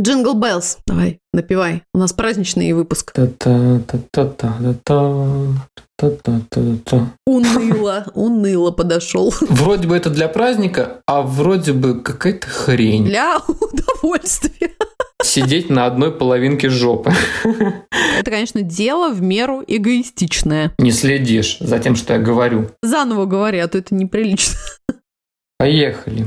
Jingle Bells. Давай, напевай. У нас праздничный выпуск. Уныло, уныло подошел. Вроде бы это для праздника, а вроде бы какая-то хрень. Для удовольствия. Сидеть на одной половинке жопы. Это, конечно, дело в меру эгоистичное. Не следишь за тем, что я говорю. Заново говори, а то это неприлично. Поехали.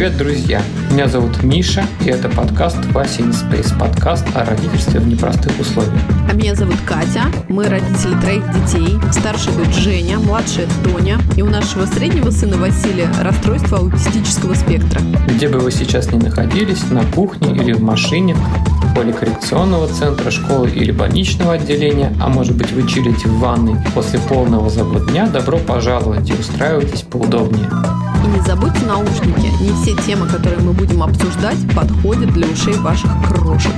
Привет, друзья! Меня зовут Миша, и это подкаст Вася in Space, подкаст о родительстве в непростых условиях. А меня зовут Катя, мы родители троих детей, старшая дочь Женя, младшая Тоня, и у нашего среднего сына Василия расстройство аутистического спектра. Где бы вы сейчас ни находились, на кухне или в машине, в поле коррекционного центра, школы или больничного отделения, а может быть вы чилите в ванной после полного забот дня, добро пожаловать и устраивайтесь поудобнее. И не забудьте наушники. Не все темы, которые мы будем обсуждать, подходят для ушей ваших крошек.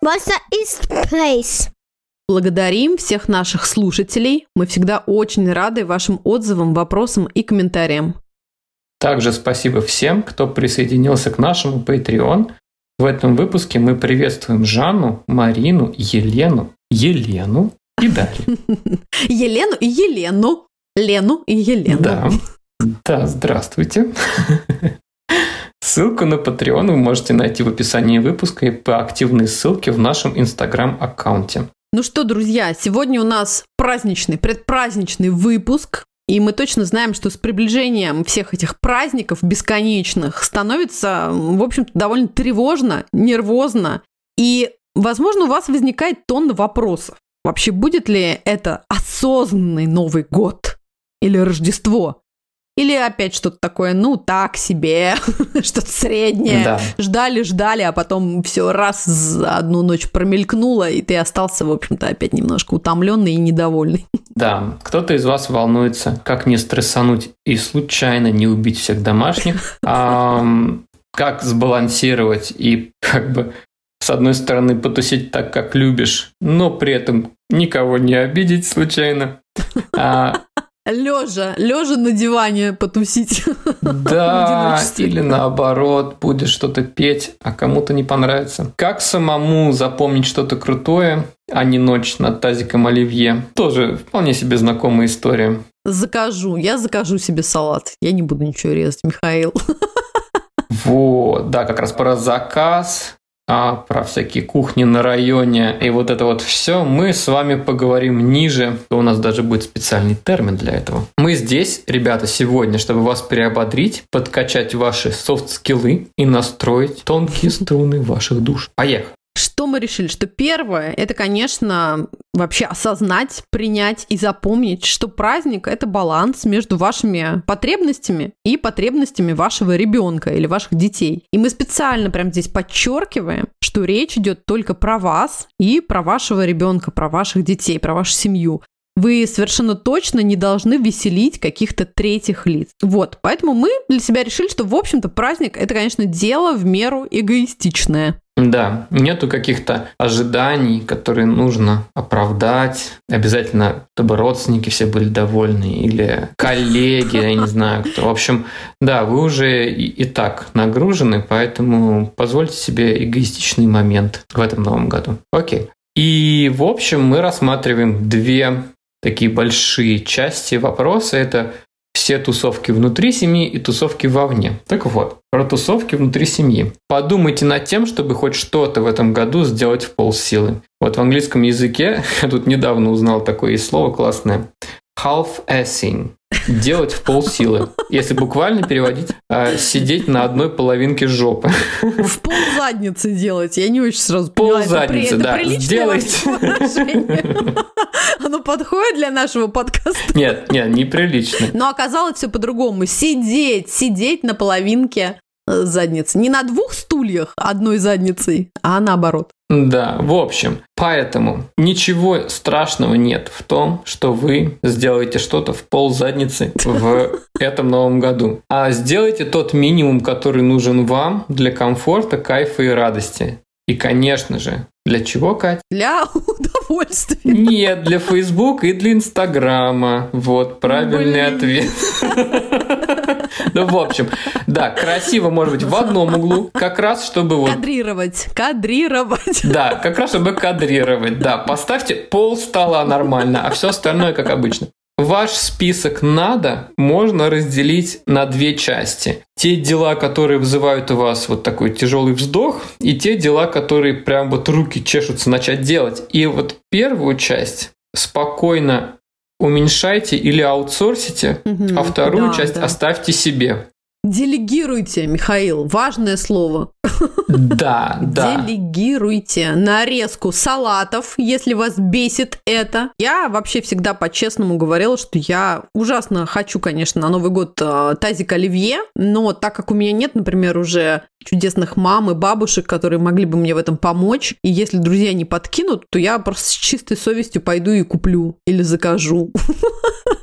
Вася is place. Благодарим всех наших слушателей. Мы всегда очень рады вашим отзывам, вопросам и комментариям. Также спасибо всем, кто присоединился к нашему Patreon. В этом выпуске мы приветствуем Жанну, Марину, Елену, Елену и Дарью. Елену и Елену. Лену и Елену. Да, да, здравствуйте. Ссылку на Patreon вы можете найти в описании выпуска и по активной ссылке в нашем Инстаграм-аккаунте. Ну что, друзья, сегодня у нас праздничный, предпраздничный выпуск. И мы точно знаем, что с приближением всех этих праздников бесконечных становится, в общем-то, довольно тревожно, нервозно. И, возможно, у вас возникает тонна вопросов. Вообще, будет ли это осознанный Новый год или Рождество? Или опять что-то такое, ну, так себе, что-то среднее. Да. Ждали, ждали, а потом все раз за одну ночь промелькнуло, и ты остался, в общем-то, опять немножко утомленный и недовольный. Да, кто-то из вас волнуется, как не стрессануть и случайно не убить всех домашних, как сбалансировать и как бы с одной стороны потусить так, как любишь, но при этом никого не обидеть случайно. А, Лежа, лежа на диване потусить. Да, или наоборот, будешь что-то петь, а кому-то не понравится. Как самому запомнить что-то крутое, а не ночь над тазиком оливье? Тоже вполне себе знакомая история. Закажу, я закажу себе салат. Я не буду ничего резать, Михаил. Вот, да, как раз про заказ, а про всякие кухни на районе и вот это вот все мы с вами поговорим ниже. У нас даже будет специальный термин для этого. Мы здесь, ребята, сегодня, чтобы вас приободрить, подкачать ваши софт-скиллы и настроить тонкие струны ваших душ. Поехали! Что мы решили? Что первое, это, конечно, вообще осознать, принять и запомнить, что праздник – это баланс между вашими потребностями и потребностями вашего ребенка или ваших детей. И мы специально прям здесь подчеркиваем, что речь идет только про вас и про вашего ребенка, про ваших детей, про вашу семью. Вы совершенно точно не должны веселить каких-то третьих лиц. Вот, поэтому мы для себя решили, что, в общем-то, праздник – это, конечно, дело в меру эгоистичное. Да, нету каких-то ожиданий, которые нужно оправдать. Обязательно, чтобы родственники все были довольны или коллеги, я не знаю кто. В общем, да, вы уже и, и так нагружены, поэтому позвольте себе эгоистичный момент в этом новом году. Окей. И, в общем, мы рассматриваем две такие большие части вопроса. Это все тусовки внутри семьи и тусовки вовне. Так вот, про тусовки внутри семьи. Подумайте над тем, чтобы хоть что-то в этом году сделать в полсилы. Вот в английском языке, я тут недавно узнал такое слово классное, half-assing. Делать в полсилы. Если буквально переводить, а, сидеть на одной половинке жопы. В пол задницы делать. Я не очень сразу Пол поняла. это при- задницы, это да. вообще выражение? Оно подходит для нашего подкаста? Нет, нет, неприлично. Но оказалось все по-другому. Сидеть, сидеть на половинке задницы. Не на двух стульях одной задницей, а наоборот. Да, в общем, поэтому ничего страшного нет в том, что вы сделаете что-то в пол задницы в этом новом году. А сделайте тот минимум, который нужен вам для комфорта, кайфа и радости. И, конечно же, для чего, Кать? Для удовольствия. Нет, для Facebook и для Инстаграма. Вот, правильный Блин. ответ. Ну, в общем, да, красиво может быть в одном углу, как раз чтобы вот... Кадрировать, кадрировать. Да, как раз чтобы кадрировать, да. Поставьте пол стола нормально, а все остальное как обычно. Ваш список надо можно разделить на две части. Те дела, которые вызывают у вас вот такой тяжелый вздох, и те дела, которые прям вот руки чешутся начать делать. И вот первую часть спокойно уменьшайте или аутсорсите, угу, а вторую да, часть да. оставьте себе. Делегируйте, Михаил, важное слово. Да, да. Делегируйте нарезку салатов, если вас бесит это. Я вообще всегда по-честному говорила, что я ужасно хочу, конечно, на Новый год э, тазик оливье, но так как у меня нет, например, уже чудесных мам и бабушек, которые могли бы мне в этом помочь, и если друзья не подкинут, то я просто с чистой совестью пойду и куплю или закажу.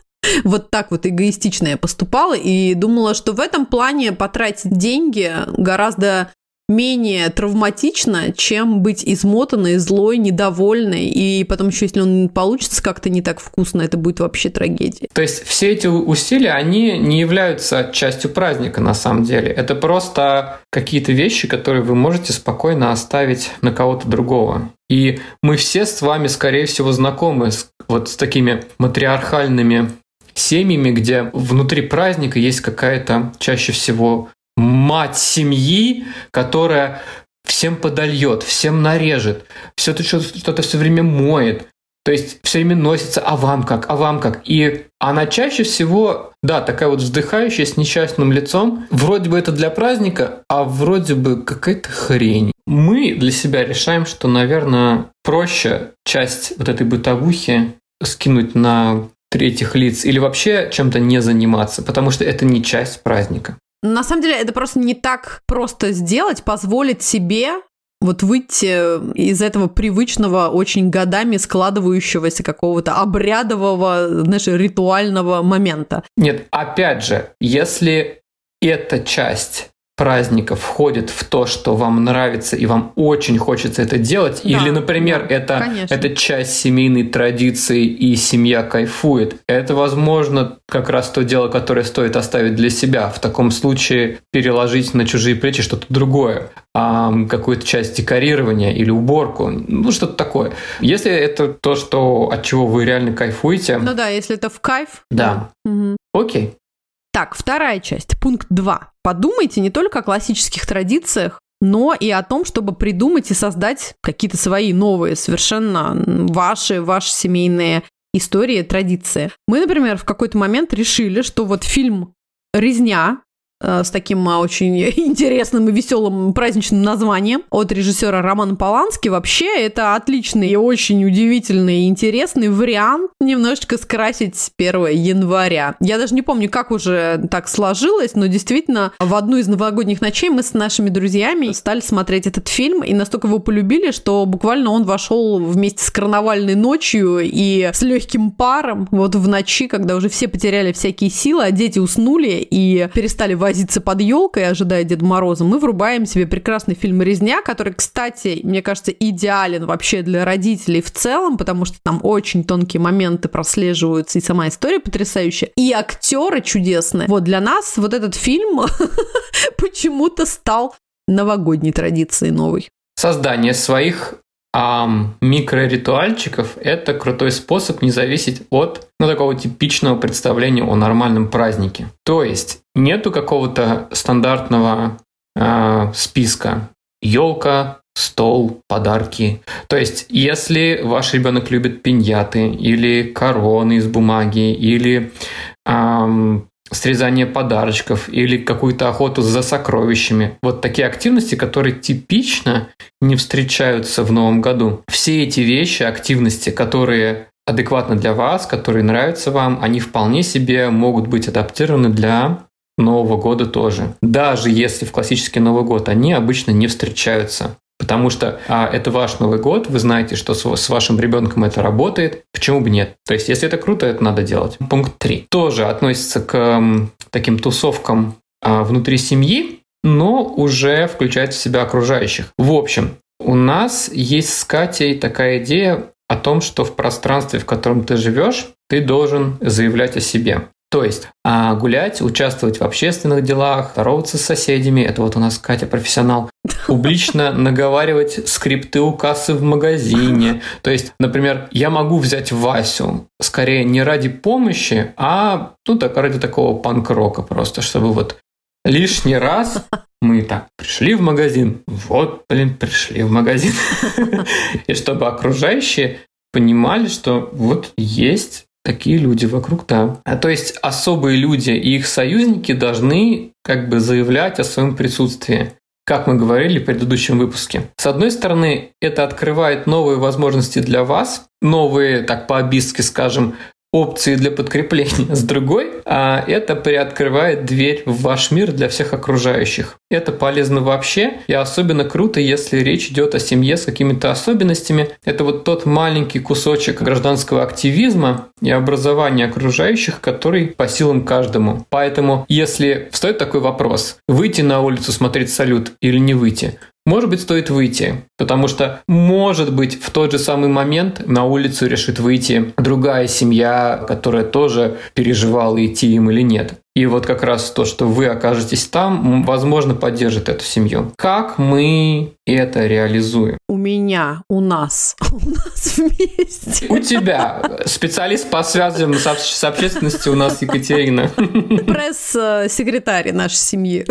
Вот так вот эгоистично я поступала и думала, что в этом плане потратить деньги гораздо менее травматично, чем быть измотанной, злой, недовольной, и потом еще, если он получится как-то не так вкусно, это будет вообще трагедия. То есть все эти усилия, они не являются частью праздника на самом деле. Это просто какие-то вещи, которые вы можете спокойно оставить на кого-то другого. И мы все с вами, скорее всего, знакомы с, вот с такими матриархальными семьями, где внутри праздника есть какая-то чаще всего мать семьи, которая всем подольет, всем нарежет, все это что-то все время моет. То есть все время носится, а вам как, а вам как. И она чаще всего, да, такая вот вздыхающая с несчастным лицом. Вроде бы это для праздника, а вроде бы какая-то хрень. Мы для себя решаем, что, наверное, проще часть вот этой бытовухи скинуть на третьих лиц или вообще чем-то не заниматься, потому что это не часть праздника. На самом деле это просто не так просто сделать, позволить себе вот выйти из этого привычного, очень годами складывающегося какого-то обрядового, знаешь, ритуального момента. Нет, опять же, если эта часть праздника входит в то, что вам нравится и вам очень хочется это делать, да, или, например, да, это, это часть семейной традиции и семья кайфует, это, возможно, как раз то дело, которое стоит оставить для себя. В таком случае переложить на чужие плечи что-то другое, а, какую-то часть декорирования или уборку, ну что-то такое. Если это то, что от чего вы реально кайфуете. Ну да, если это в кайф. Да. Угу. Окей. Так, вторая часть, пункт 2. Подумайте не только о классических традициях, но и о том, чтобы придумать и создать какие-то свои новые, совершенно ваши, ваши семейные истории, традиции. Мы, например, в какой-то момент решили, что вот фильм «Резня», с таким а, очень интересным и веселым праздничным названием от режиссера Романа Полански. Вообще, это отличный и очень удивительный и интересный вариант немножечко скрасить 1 января. Я даже не помню, как уже так сложилось, но действительно в одну из новогодних ночей мы с нашими друзьями стали смотреть этот фильм и настолько его полюбили, что буквально он вошел вместе с карнавальной ночью и с легким паром вот в ночи, когда уже все потеряли всякие силы, а дети уснули и перестали возить возиться под елкой, ожидая Деда Мороза, мы врубаем себе прекрасный фильм «Резня», который, кстати, мне кажется, идеален вообще для родителей в целом, потому что там очень тонкие моменты прослеживаются, и сама история потрясающая, и актеры чудесные. Вот для нас вот этот фильм почему-то стал новогодней традицией новой. Создание своих а микроритуальчиков – это крутой способ не зависеть от ну, такого типичного представления о нормальном празднике. То есть нету какого-то стандартного э, списка. Елка, стол, подарки. То есть, если ваш ребенок любит пиньяты или короны из бумаги или эм, срезание подарочков или какую-то охоту за сокровищами. Вот такие активности, которые типично не встречаются в новом году. Все эти вещи, активности, которые адекватны для вас, которые нравятся вам, они вполне себе могут быть адаптированы для Нового года тоже. Даже если в классический Новый год они обычно не встречаются. Потому что а, это ваш Новый год, вы знаете, что с, с вашим ребенком это работает, почему бы нет? То есть, если это круто, это надо делать. Пункт 3. Тоже относится к м, таким тусовкам а, внутри семьи, но уже включает в себя окружающих. В общем, у нас есть с Катей такая идея о том, что в пространстве, в котором ты живешь, ты должен заявлять о себе. То есть а гулять, участвовать в общественных делах, здороваться с соседями, это вот у нас Катя профессионал, публично наговаривать скрипты у кассы в магазине. То есть, например, я могу взять Васю скорее не ради помощи, а ну так ради такого панк-рока просто, чтобы вот лишний раз мы так пришли в магазин, вот, блин, пришли в магазин. И чтобы окружающие понимали, что вот есть такие люди вокруг, да. А то есть особые люди и их союзники должны как бы заявлять о своем присутствии. Как мы говорили в предыдущем выпуске. С одной стороны, это открывает новые возможности для вас, новые, так по-абистски скажем, опции для подкрепления. С другой, а это приоткрывает дверь в ваш мир для всех окружающих. Это полезно вообще, и особенно круто, если речь идет о семье с какими-то особенностями. Это вот тот маленький кусочек гражданского активизма и образования окружающих, который по силам каждому. Поэтому, если встает такой вопрос, выйти на улицу смотреть салют или не выйти, может быть, стоит выйти, потому что, может быть, в тот же самый момент на улицу решит выйти другая семья, которая тоже переживала, идти им или нет. И вот как раз то, что вы окажетесь там, возможно, поддержит эту семью. Как мы это реализуем? У меня, у нас, у нас вместе. У тебя. Специалист по связям с, с общественностью у нас Екатерина. Пресс-секретарь нашей семьи.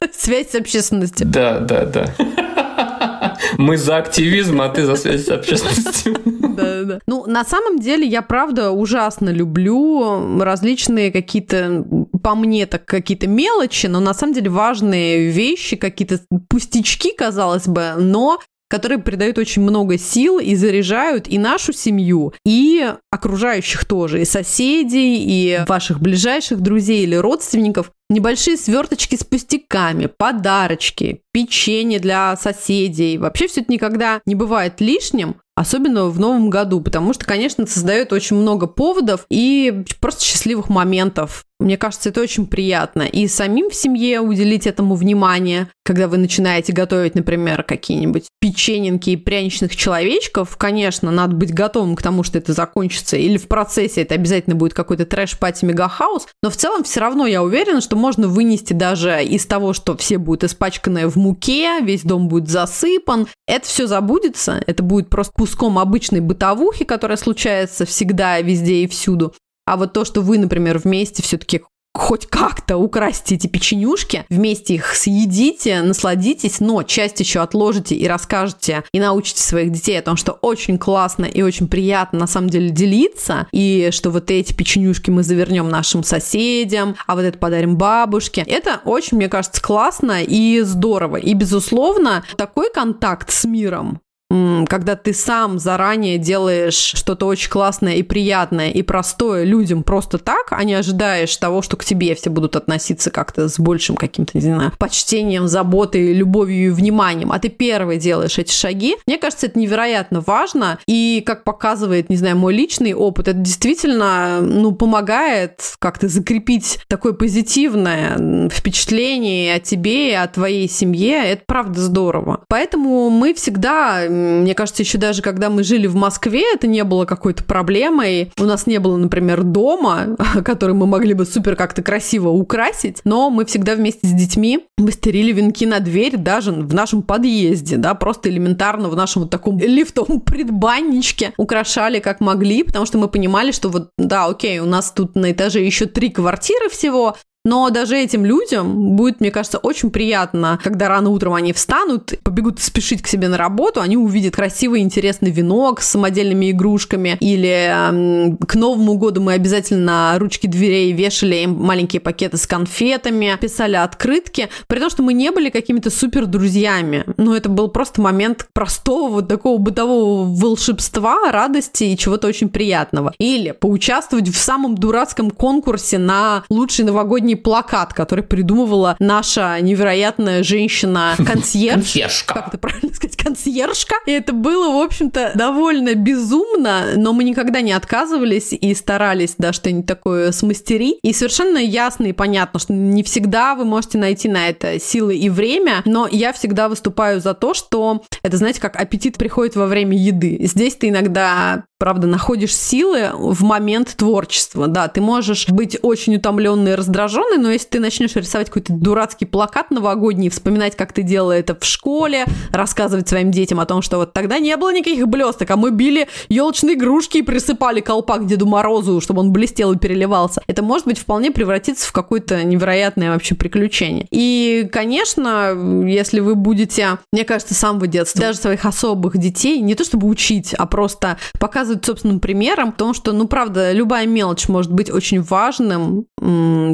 Связь с общественностью. Да, да, да. Мы за активизм, а ты за связь с общественностью. Да, да. Ну, на самом деле, я правда ужасно люблю различные какие-то, по мне так, какие-то мелочи, но на самом деле важные вещи, какие-то пустячки, казалось бы, но которые придают очень много сил и заряжают и нашу семью, и окружающих тоже, и соседей, и ваших ближайших друзей или родственников. Небольшие сверточки с пустяками, подарочки, печенье для соседей. Вообще все это никогда не бывает лишним, особенно в новом году, потому что, конечно, создает очень много поводов и просто счастливых моментов. Мне кажется, это очень приятно. И самим в семье уделить этому внимание, когда вы начинаете готовить, например, какие-нибудь печененки и пряничных человечков, конечно, надо быть готовым к тому, что это закончится, или в процессе это обязательно будет какой-то трэш-пати мегахаус, но в целом все равно я уверена, что можно вынести даже из того, что все будут испачканы в муке, весь дом будет засыпан, это все забудется, это будет просто куском обычной бытовухи, которая случается всегда, везде и всюду. А вот то, что вы, например, вместе все-таки хоть как-то украсите эти печенюшки, вместе их съедите, насладитесь, но часть еще отложите и расскажете и научите своих детей о том, что очень классно и очень приятно на самом деле делиться, и что вот эти печенюшки мы завернем нашим соседям, а вот это подарим бабушке. Это очень, мне кажется, классно и здорово. И, безусловно, такой контакт с миром, когда ты сам заранее делаешь что-то очень классное и приятное и простое людям просто так, а не ожидаешь того, что к тебе все будут относиться как-то с большим каким-то, не знаю, почтением, заботой, любовью и вниманием, а ты первый делаешь эти шаги, мне кажется, это невероятно важно, и как показывает, не знаю, мой личный опыт, это действительно, ну, помогает как-то закрепить такое позитивное впечатление о тебе о твоей семье, это правда здорово. Поэтому мы всегда мне кажется, еще даже когда мы жили в Москве, это не было какой-то проблемой. У нас не было, например, дома, который мы могли бы супер как-то красиво украсить, но мы всегда вместе с детьми мастерили венки на дверь даже в нашем подъезде, да, просто элементарно в нашем вот таком лифтовом предбанничке украшали как могли, потому что мы понимали, что вот, да, окей, у нас тут на этаже еще три квартиры всего, но даже этим людям будет, мне кажется, очень приятно, когда рано утром они встанут, побегут спешить к себе на работу, они увидят красивый, интересный венок с самодельными игрушками, или к Новому году мы обязательно ручки дверей вешали им маленькие пакеты с конфетами, писали открытки, при том, что мы не были какими-то супер друзьями. Но это был просто момент простого вот такого бытового волшебства, радости и чего-то очень приятного. Или поучаствовать в самом дурацком конкурсе на лучший новогодний новогодний плакат, который придумывала наша невероятная женщина-консьерж. Консьержка. Как это правильно сказать? Консьержка. И это было, в общем-то, довольно безумно, но мы никогда не отказывались и старались, да, что-нибудь такое смастерить. И совершенно ясно и понятно, что не всегда вы можете найти на это силы и время, но я всегда выступаю за то, что это, знаете, как аппетит приходит во время еды. Здесь ты иногда правда, находишь силы в момент творчества. Да, ты можешь быть очень утомленный и раздраженный, но если ты начнешь рисовать какой-то дурацкий плакат новогодний, вспоминать, как ты делала это в школе, рассказывать своим детям о том, что вот тогда не было никаких блесток, а мы били елочные игрушки и присыпали колпак Деду Морозу, чтобы он блестел и переливался. Это может быть вполне превратиться в какое-то невероятное вообще приключение. И, конечно, если вы будете, мне кажется, с самого детства, даже своих особых детей, не то чтобы учить, а просто показывать показывать собственным примером, потому что, ну, правда, любая мелочь может быть очень важным,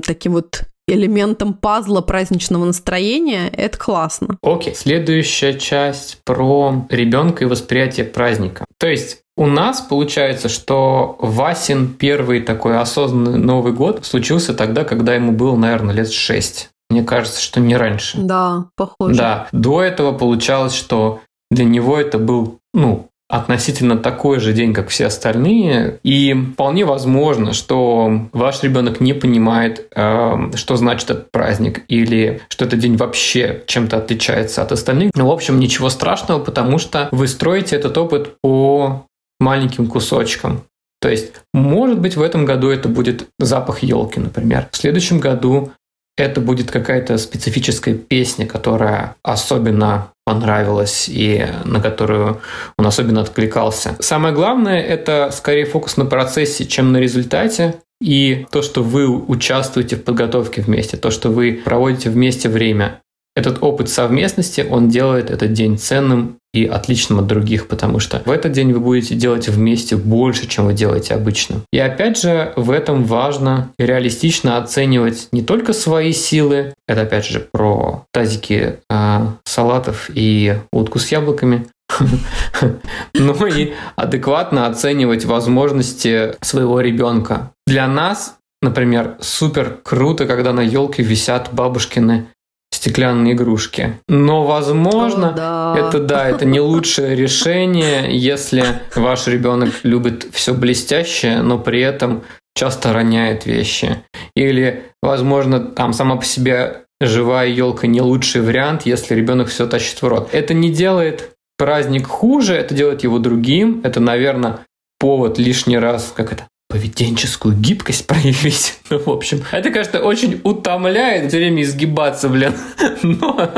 таким вот элементом пазла праздничного настроения, это классно. Окей, okay. следующая часть про ребенка и восприятие праздника. То есть у нас получается, что Васин первый такой осознанный Новый год случился тогда, когда ему было, наверное, лет шесть. Мне кажется, что не раньше. Да, похоже. Да, до этого получалось, что для него это был, ну, относительно такой же день, как все остальные. И вполне возможно, что ваш ребенок не понимает, э, что значит этот праздник, или что этот день вообще чем-то отличается от остальных. Но, в общем, ничего страшного, потому что вы строите этот опыт по маленьким кусочкам. То есть, может быть, в этом году это будет запах елки, например. В следующем году это будет какая-то специфическая песня, которая особенно понравилась и на которую он особенно откликался. Самое главное – это скорее фокус на процессе, чем на результате. И то, что вы участвуете в подготовке вместе, то, что вы проводите вместе время. Этот опыт совместности, он делает этот день ценным и отличным от других, потому что в этот день вы будете делать вместе больше, чем вы делаете обычно. И опять же, в этом важно реалистично оценивать не только свои силы, это опять же про тазики э, салатов и утку с яблоками, но и адекватно оценивать возможности своего ребенка. Для нас Например, супер круто, когда на елке висят бабушкины стеклянные игрушки. Но, возможно, О, да. это да, это не лучшее решение, если ваш ребенок любит все блестящее, но при этом часто роняет вещи. Или, возможно, там сама по себе живая елка не лучший вариант, если ребенок все тащит в рот. Это не делает праздник хуже, это делает его другим. Это, наверное, повод лишний раз, как это, поведенческую гибкость проявить. Ну, в общем, это, конечно, очень утомляет время изгибаться, блин. Но...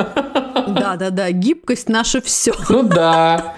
Да-да-да, гибкость наше все. Ну да,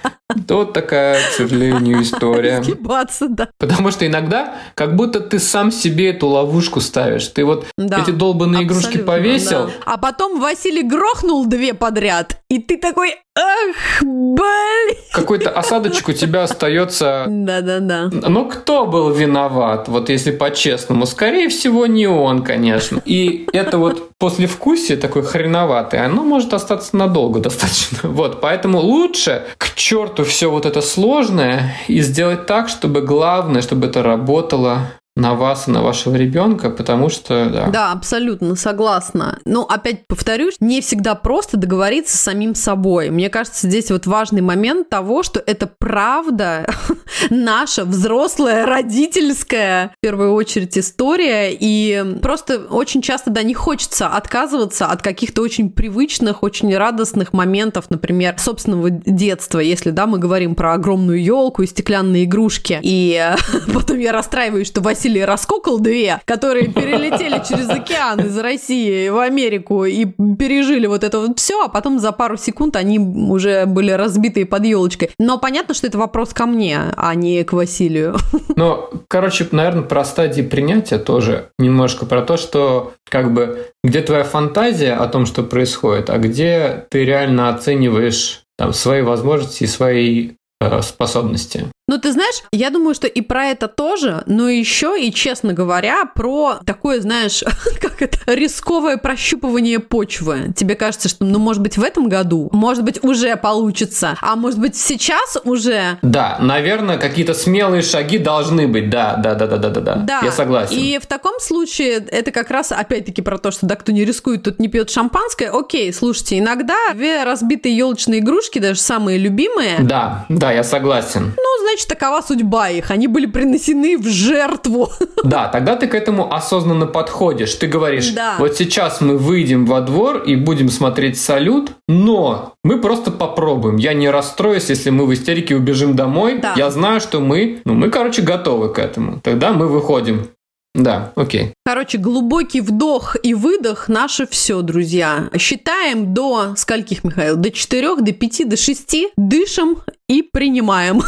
вот такая, к сожалению, история. Изгибаться, да. Потому что иногда как будто ты сам себе эту ловушку ставишь. Ты вот да, эти долбанные игрушки повесил. Да. А потом Василий грохнул две подряд, и ты такой, ах, блин. Какой-то осадочек у тебя остается. Да-да-да. Но кто был виноват? Вот если по-честному. Скорее всего, не он, конечно. И это вот послевкусие такое хреноватое, оно может остаться надолго достаточно. Вот, поэтому лучше к черту все вот это сложное и сделать так, чтобы главное, чтобы это работало на вас и на вашего ребенка, потому что, да. Да, абсолютно согласна. Но опять повторюсь, не всегда просто договориться с самим собой. Мне кажется, здесь вот важный момент того, что это правда наша взрослая, родительская, в первую очередь, история. И просто очень часто, да, не хочется отказываться от каких-то очень привычных, очень радостных моментов, например, собственного детства, если, да, мы говорим про огромную елку и стеклянные игрушки. И потом я расстраиваюсь, что Василий Василий раскокал две, которые перелетели через океан из России в Америку и пережили вот это вот все, а потом за пару секунд они уже были разбитые под елочкой. Но понятно, что это вопрос ко мне, а не к Василию. Ну, короче, наверное, про стадии принятия тоже немножко про то, что как бы где твоя фантазия о том, что происходит, а где ты реально оцениваешь там, свои возможности и свои э, способности. Но ты знаешь, я думаю, что и про это тоже, но еще и, честно говоря, про такое, знаешь, как это, рисковое прощупывание почвы. Тебе кажется, что, ну, может быть, в этом году, может быть, уже получится, а может быть, сейчас уже... Да, наверное, какие-то смелые шаги должны быть, да, да, да, да, да, да, да. Я согласен. И в таком случае это как раз, опять-таки, про то, что, да, кто не рискует, тот не пьет шампанское. Окей, слушайте, иногда две разбитые елочные игрушки, даже самые любимые... Да, да, я согласен. Ну, значит, такова судьба их. Они были принесены в жертву. Да, тогда ты к этому осознанно подходишь. Ты говоришь, да. вот сейчас мы выйдем во двор и будем смотреть салют, но мы просто попробуем. Я не расстроюсь, если мы в истерике убежим домой. Да. Я знаю, что мы, ну, мы, короче, готовы к этому. Тогда мы выходим. Да, окей. Короче, глубокий вдох и выдох – наше все, друзья. Считаем до скольких, Михаил? До четырех, до пяти, до шести. Дышим и принимаем.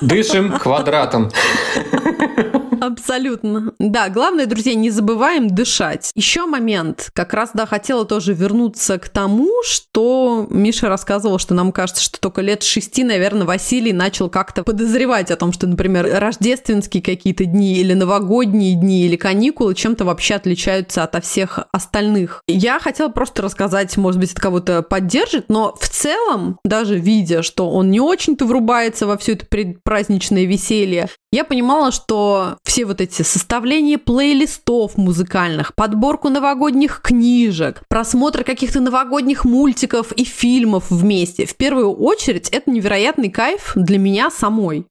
Дышим квадратом. Абсолютно. Да, главное, друзья, не забываем дышать. Еще момент. Как раз, да, хотела тоже вернуться к тому, что Миша рассказывал, что нам кажется, что только лет шести, наверное, Василий начал как-то подозревать о том, что, например, рождественские какие-то дни или новогодние дни или каникулы чем-то вообще отличаются от всех остальных. Я хотела просто рассказать, может быть, это кого-то поддержит, но в целом, даже видя, что он не очень-то врубается во все это предпраздничное веселье, я понимала, что все вот эти составления плейлистов музыкальных, подборку новогодних книжек, просмотр каких-то новогодних мультиков и фильмов вместе, в первую очередь это невероятный кайф для меня самой.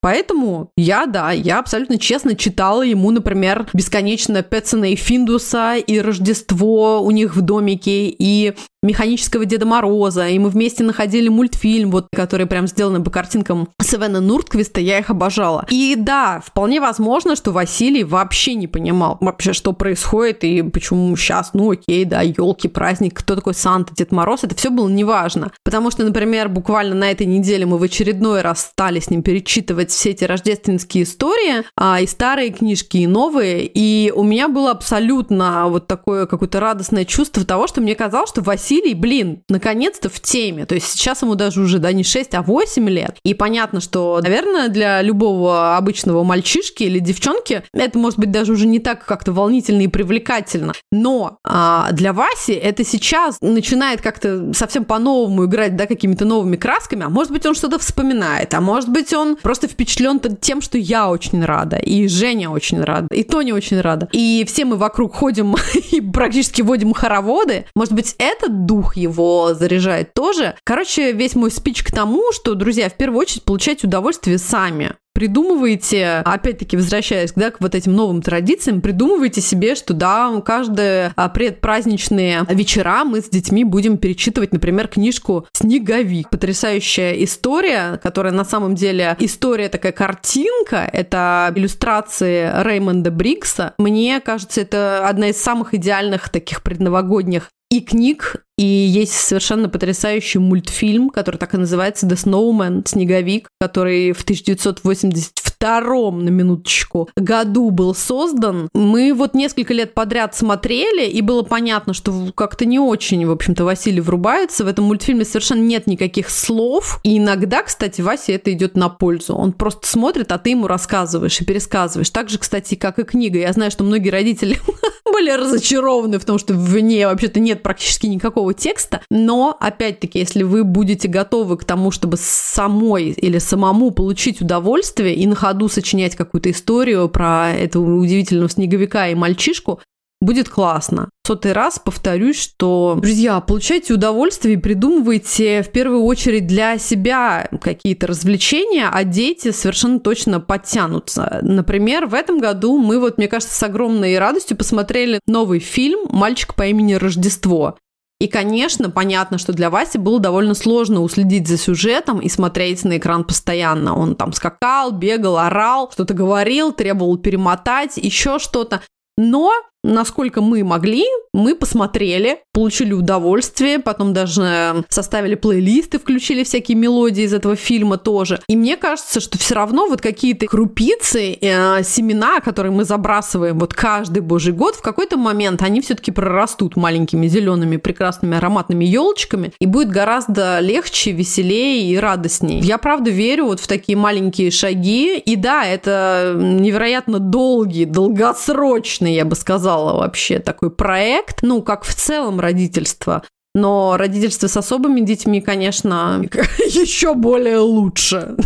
Поэтому я, да, я абсолютно честно читала ему, например, бесконечно Петсона и Финдуса и Рождество у них в домике, и механического Деда Мороза, и мы вместе находили мультфильм, вот, который прям сделан по картинкам Севена Нуртквиста, я их обожала. И да, вполне возможно, что Василий вообще не понимал вообще, что происходит, и почему сейчас, ну окей, да, елки, праздник, кто такой Санта, Дед Мороз, это все было неважно. Потому что, например, буквально на этой неделе мы в очередной раз стали с ним перечитывать все эти рождественские истории, а, и старые книжки, и новые, и у меня было абсолютно вот такое какое-то радостное чувство того, что мне казалось, что Василий Василий, блин, наконец-то в теме. То есть сейчас ему даже уже, да, не 6, а 8 лет. И понятно, что, наверное, для любого обычного мальчишки или девчонки это может быть даже уже не так как-то волнительно и привлекательно. Но а, для Васи это сейчас начинает как-то совсем по-новому играть, да, какими-то новыми красками. А может быть, он что-то вспоминает, а может быть, он просто впечатлен тем, что я очень рада, и Женя очень рада, и Тоня очень рада. И все мы вокруг ходим и практически водим хороводы. Может быть, это дух его заряжает тоже. Короче, весь мой спич к тому, что, друзья, в первую очередь получайте удовольствие сами придумываете, опять-таки возвращаясь да, к вот этим новым традициям, придумывайте себе, что да, каждые а, предпраздничные вечера мы с детьми будем перечитывать, например, книжку «Снеговик». Потрясающая история, которая на самом деле история такая картинка, это иллюстрации Реймонда Брикса. Мне кажется, это одна из самых идеальных таких предновогодних и книг, и есть совершенно потрясающий мультфильм, который так и называется «The Snowman», «Снеговик», который в 1982 на минуточку году был создан. Мы вот несколько лет подряд смотрели, и было понятно, что как-то не очень, в общем-то, Василий врубается. В этом мультфильме совершенно нет никаких слов. И иногда, кстати, Васе это идет на пользу. Он просто смотрит, а ты ему рассказываешь и пересказываешь. Так же, кстати, как и книга. Я знаю, что многие родители были разочарованы в том, что в ней вообще-то нет практически никакого текста. Но, опять-таки, если вы будете готовы к тому, чтобы самой или самому получить удовольствие и на ходу сочинять какую-то историю про этого удивительного снеговика и мальчишку, будет классно. В сотый раз повторюсь, что, друзья, получайте удовольствие и придумывайте в первую очередь для себя какие-то развлечения, а дети совершенно точно подтянутся. Например, в этом году мы вот, мне кажется, с огромной радостью посмотрели новый фильм «Мальчик по имени Рождество». И, конечно, понятно, что для Васи было довольно сложно уследить за сюжетом и смотреть на экран постоянно. Он там скакал, бегал, орал, что-то говорил, требовал перемотать, еще что-то. Но насколько мы могли, мы посмотрели, получили удовольствие, потом даже составили плейлисты, включили всякие мелодии из этого фильма тоже. И мне кажется, что все равно вот какие-то крупицы, э, семена, которые мы забрасываем вот каждый божий год, в какой-то момент они все-таки прорастут маленькими зелеными прекрасными ароматными елочками, и будет гораздо легче, веселее и радостней. Я правда верю вот в такие маленькие шаги, и да, это невероятно долгий, долгосрочный, я бы сказала, вообще такой проект, ну, как в целом родительство. Но родительство с особыми детьми, конечно, еще более лучше.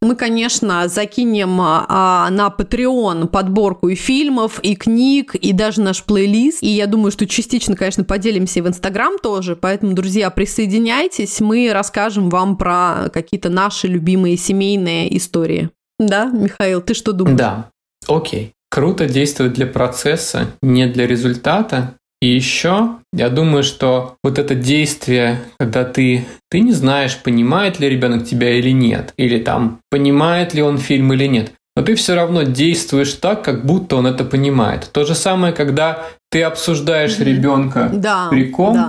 Мы, конечно, закинем а, на Patreon подборку и фильмов, и книг, и даже наш плейлист. И я думаю, что частично, конечно, поделимся и в Инстаграм тоже. Поэтому, друзья, присоединяйтесь. Мы расскажем вам про какие-то наши любимые семейные истории. Да, Михаил, ты что думаешь? Да, окей. Круто действовать для процесса, не для результата. И еще я думаю, что вот это действие, когда ты, ты не знаешь, понимает ли ребенок тебя или нет, или там, понимает ли он фильм или нет, но ты все равно действуешь так, как будто он это понимает. То же самое, когда ты обсуждаешь ребенка да, при ком-то,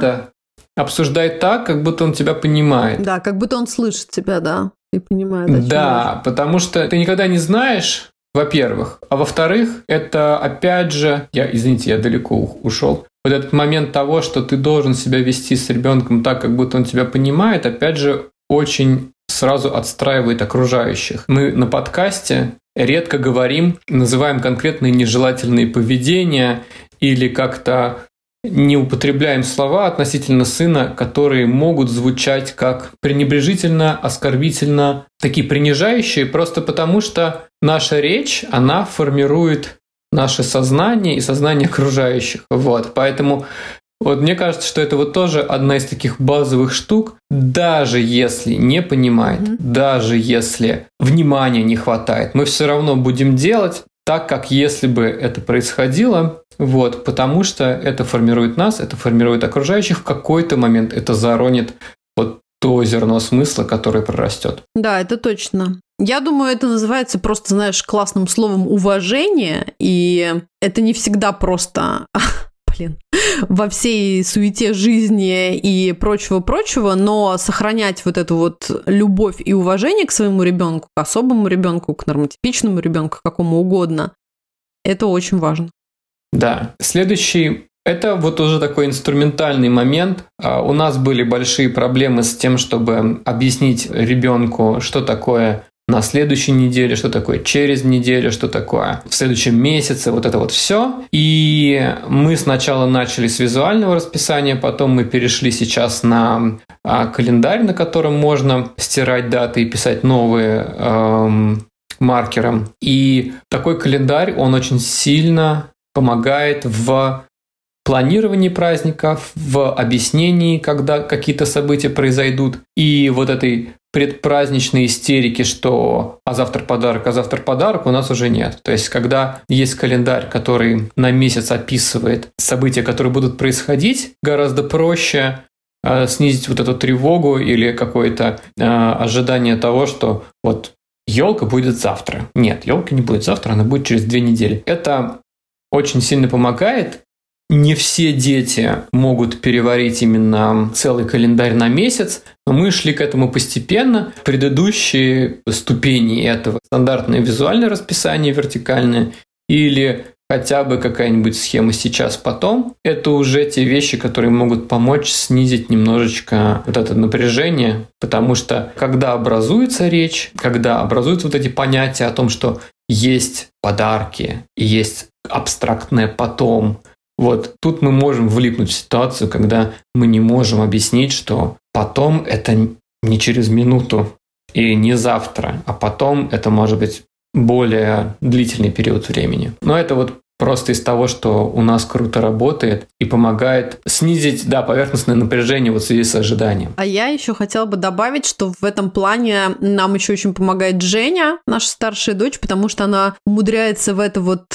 да. обсуждай так, как будто он тебя понимает. Да, как будто он слышит тебя, да, и понимает. Да, потому что ты никогда не знаешь, во-первых. А во-вторых, это опять же, я, извините, я далеко ушел, вот этот момент того, что ты должен себя вести с ребенком так, как будто он тебя понимает, опять же, очень сразу отстраивает окружающих. Мы на подкасте редко говорим, называем конкретные нежелательные поведения или как-то не употребляем слова относительно сына, которые могут звучать как пренебрежительно, оскорбительно, такие принижающие, просто потому что наша речь, она формирует наше сознание и сознание окружающих. Вот, поэтому вот мне кажется, что это вот тоже одна из таких базовых штук, даже если не понимает, mm-hmm. даже если внимания не хватает, мы все равно будем делать так, как если бы это происходило, вот, потому что это формирует нас, это формирует окружающих, в какой-то момент это заронит вот то зерно смысла, которое прорастет. Да, это точно. Я думаю, это называется просто, знаешь, классным словом уважение, и это не всегда просто блин, во всей суете жизни и прочего-прочего, но сохранять вот эту вот любовь и уважение к своему ребенку, к особому ребенку, к нормотипичному ребенку, какому угодно, это очень важно. Да. Следующий это вот уже такой инструментальный момент. А, у нас были большие проблемы с тем, чтобы объяснить ребенку, что такое на следующей неделе, что такое через неделю, что такое в следующем месяце, вот это вот все. И мы сначала начали с визуального расписания, потом мы перешли сейчас на а, календарь, на котором можно стирать даты и писать новые эм, маркером. И такой календарь, он очень сильно помогает в планировании праздников, в объяснении, когда какие-то события произойдут, и вот этой предпраздничной истерики, что а завтра подарок, а завтра подарок, у нас уже нет. То есть, когда есть календарь, который на месяц описывает события, которые будут происходить, гораздо проще э, снизить вот эту тревогу или какое-то э, ожидание того, что вот елка будет завтра. Нет, елка не будет завтра, она будет через две недели. Это очень сильно помогает, не все дети могут переварить именно целый календарь на месяц, мы шли к этому постепенно. Предыдущие ступени этого стандартное визуальное расписание вертикальное или хотя бы какая-нибудь схема сейчас потом, это уже те вещи, которые могут помочь снизить немножечко вот это напряжение, потому что когда образуется речь, когда образуются вот эти понятия о том, что есть подарки есть абстрактное потом, вот тут мы можем влипнуть в ситуацию, когда мы не можем объяснить, что потом это не через минуту и не завтра, а потом это может быть более длительный период времени. Но это вот просто из того, что у нас круто работает и помогает снизить, да, поверхностное напряжение вот в связи с ожиданием. А я еще хотела бы добавить, что в этом плане нам еще очень помогает Женя, наша старшая дочь, потому что она умудряется в это вот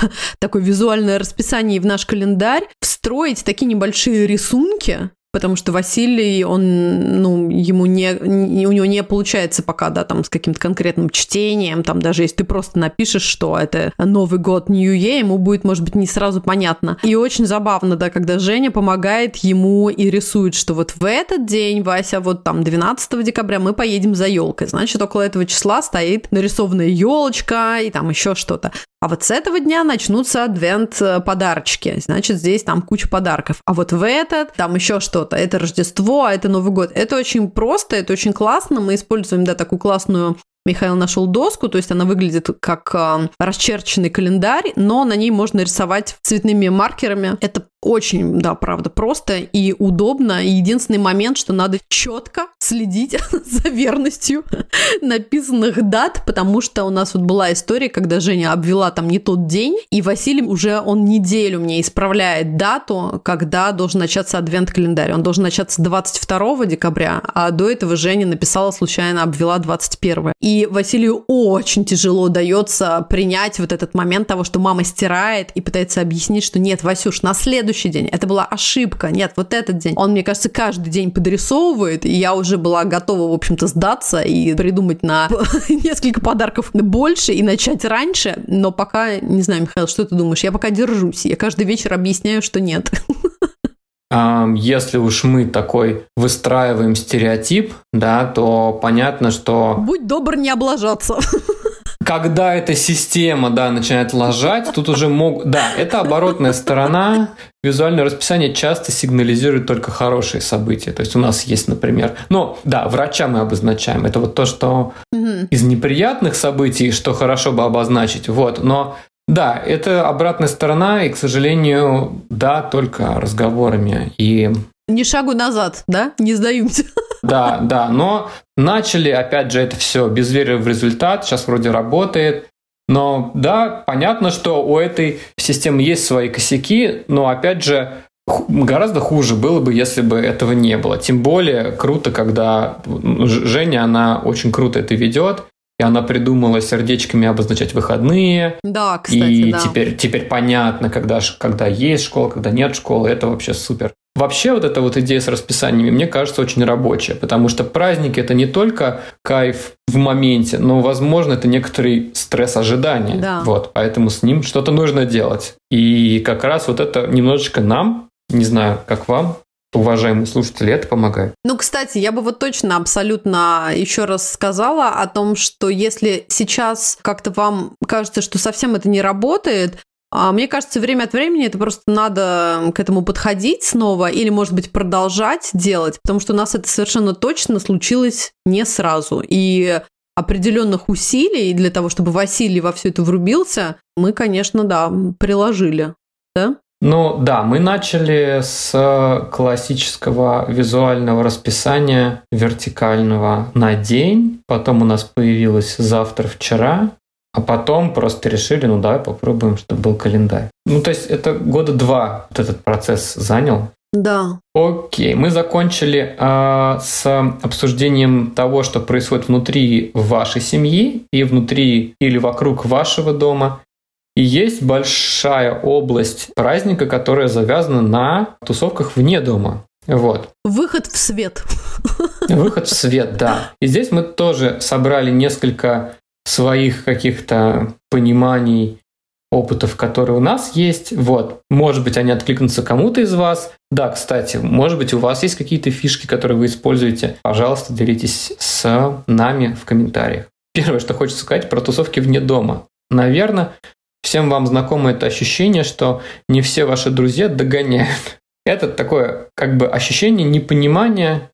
такое визуальное расписание в наш календарь встроить такие небольшие рисунки, потому что Василий, он, ну, ему не, не, у него не получается пока, да, там, с каким-то конкретным чтением, там, даже если ты просто напишешь, что это Новый год New Year, ему будет, может быть, не сразу понятно. И очень забавно, да, когда Женя помогает ему и рисует, что вот в этот день, Вася, вот там 12 декабря мы поедем за елкой. Значит, около этого числа стоит нарисованная елочка и там еще что-то. А вот с этого дня начнутся адвент э. Значит, здесь там куча подарков. А вот в этот там еще что-то. Это Рождество, а это Новый год. Это очень просто, это очень классно. Мы используем, да, такую классную Михаил нашел доску, то есть она выглядит как э, расчерченный календарь, но на ней можно рисовать цветными маркерами. Это очень, да, правда, просто и удобно. Единственный момент, что надо четко следить за верностью написанных дат, потому что у нас вот была история, когда Женя обвела там не тот день, и Василий уже, он неделю мне исправляет дату, когда должен начаться адвент-календарь. Он должен начаться 22 декабря, а до этого Женя написала случайно, обвела 21. И Василию очень тяжело дается принять вот этот момент того, что мама стирает и пытается объяснить, что нет, Васюш, на следующий следующий день. Это была ошибка. Нет, вот этот день. Он, мне кажется, каждый день подрисовывает, и я уже была готова, в общем-то, сдаться и придумать на несколько подарков больше и начать раньше. Но пока, не знаю, Михаил, что ты думаешь? Я пока держусь. Я каждый вечер объясняю, что нет. Если уж мы такой выстраиваем стереотип, да, то понятно, что... Будь добр не облажаться. Когда эта система, да, начинает лажать, тут уже мог... Да, это оборотная сторона. Визуальное расписание часто сигнализирует только хорошие события. То есть у нас есть, например... Ну, да, врача мы обозначаем. Это вот то, что из неприятных событий, что хорошо бы обозначить. Вот, но да, это обратная сторона, и, к сожалению, да, только разговорами. И ни шагу назад, да? Не сдаемся. Да, да, но начали, опять же, это все без веры в результат, сейчас вроде работает. Но да, понятно, что у этой системы есть свои косяки, но опять же, гораздо хуже было бы, если бы этого не было. Тем более круто, когда Женя, она очень круто это ведет, и она придумала сердечками обозначать выходные. Да, кстати, И да. теперь, теперь понятно, когда, когда есть школа, когда нет школы. Это вообще супер. Вообще вот эта вот идея с расписаниями, мне кажется, очень рабочая, потому что праздники – это не только кайф в моменте, но, возможно, это некоторый стресс ожидания. Да. Вот, поэтому с ним что-то нужно делать. И как раз вот это немножечко нам, не знаю, как вам, уважаемые слушатели, это помогает. Ну, кстати, я бы вот точно абсолютно еще раз сказала о том, что если сейчас как-то вам кажется, что совсем это не работает, а мне кажется, время от времени это просто надо к этому подходить снова или, может быть, продолжать делать, потому что у нас это совершенно точно случилось не сразу. И определенных усилий для того, чтобы Василий во все это врубился, мы, конечно, да, приложили. Да? Ну да, мы начали с классического визуального расписания вертикального на день, потом у нас появилось завтра, вчера, а потом просто решили, ну давай попробуем, чтобы был календарь. Ну то есть это года два вот этот процесс занял. Да. Окей, мы закончили э, с обсуждением того, что происходит внутри вашей семьи и внутри или вокруг вашего дома. И есть большая область праздника, которая завязана на тусовках вне дома. Вот. Выход в свет. Выход в свет, да. И здесь мы тоже собрали несколько своих каких-то пониманий, опытов, которые у нас есть. Вот. Может быть, они откликнутся кому-то из вас. Да, кстати, может быть, у вас есть какие-то фишки, которые вы используете. Пожалуйста, делитесь с нами в комментариях. Первое, что хочется сказать про тусовки вне дома. Наверное, всем вам знакомо это ощущение, что не все ваши друзья догоняют. Это такое как бы ощущение непонимания,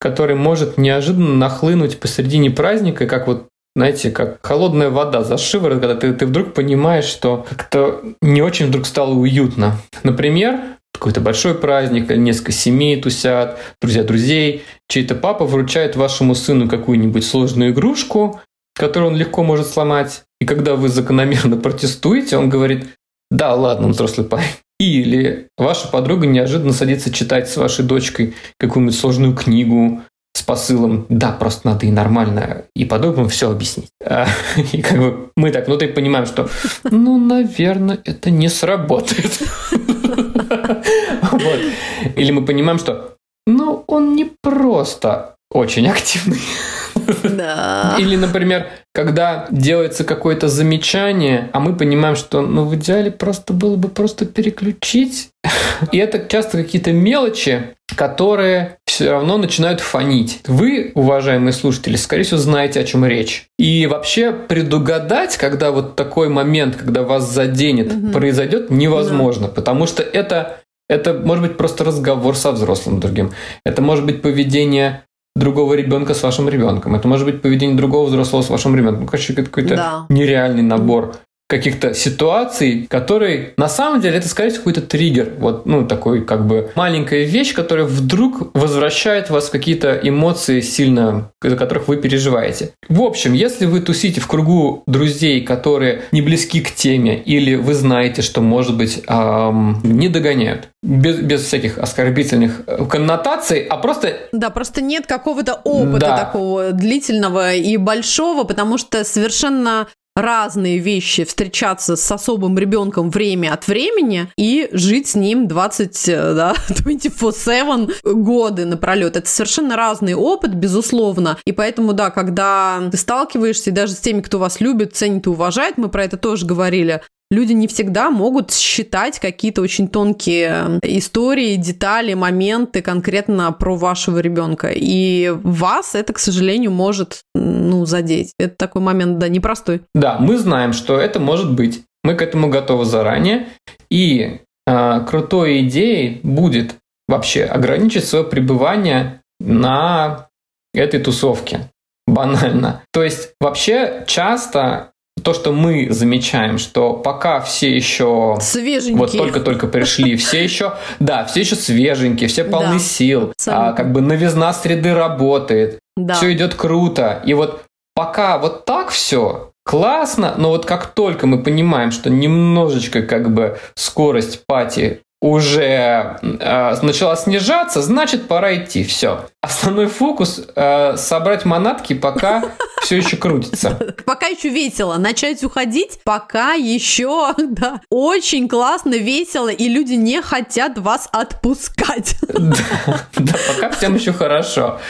которое может неожиданно нахлынуть посредине праздника, как вот знаете, как холодная вода за шиворот, когда ты, ты вдруг понимаешь, что как-то не очень вдруг стало уютно. Например, какой-то большой праздник, несколько семей тусят, друзья друзей, чей-то папа вручает вашему сыну какую-нибудь сложную игрушку, которую он легко может сломать, и когда вы закономерно протестуете, он говорит, да, ладно, взрослый парень. Или ваша подруга неожиданно садится читать с вашей дочкой какую-нибудь сложную книгу, с посылом, да, просто надо и нормально, и по-доброму все объяснить. А, и как бы мы так, ну ты понимаем, что, ну, наверное, это не сработает. Или мы понимаем, что ну, он не просто очень активный. Да. Или, например, когда делается какое-то замечание, а мы понимаем, что ну, в идеале просто было бы просто переключить. И это часто какие-то мелочи, которые все равно начинают фонить. Вы, уважаемые слушатели, скорее всего, знаете, о чем речь. И вообще предугадать, когда вот такой момент, когда вас заденет, угу. произойдет, невозможно, да. потому что это это может быть просто разговор со взрослым другим. Это может быть поведение другого ребенка с вашим ребенком. Это может быть поведение другого взрослого с вашим ребенком. Короче, какой-то да. нереальный набор каких-то ситуаций, которые на самом деле это, скорее всего, какой-то триггер. Вот, ну, такой как бы маленькая вещь, которая вдруг возвращает вас в какие-то эмоции сильно, из-за которых вы переживаете. В общем, если вы тусите в кругу друзей, которые не близки к теме, или вы знаете, что, может быть, эм, не догоняют, без, без всяких оскорбительных э, коннотаций, а просто... Да, просто нет какого-то опыта да. такого длительного и большого, потому что совершенно разные вещи, встречаться с особым ребенком время от времени и жить с ним 20, э, да, 24-7 годы напролет. Это совершенно разный опыт, безусловно. И поэтому, да, когда ты сталкиваешься даже с теми, кто вас любит, ценит и уважает, мы про это тоже говорили, люди не всегда могут считать какие-то очень тонкие истории, детали, моменты конкретно про вашего ребенка. И вас это, к сожалению, может ну, задеть. Это такой момент, да, непростой. Да, мы знаем, что это может быть. Мы к этому готовы заранее. И э, крутой идеей будет вообще ограничить свое пребывание на этой тусовке. Банально. То есть вообще часто то, что мы замечаем, что пока все еще вот только-только пришли, все еще, да, все еще свеженькие, все полны да, сил, а, как бы новизна среды работает, да. все идет круто. И вот пока вот так все, классно, но вот как только мы понимаем, что немножечко как бы скорость пати уже э, начала снижаться, значит пора идти. Все. Основной фокус э, собрать манатки, пока все еще крутится. Пока еще весело. Начать уходить, пока еще да, очень классно, весело, и люди не хотят вас отпускать. Да, пока всем еще хорошо.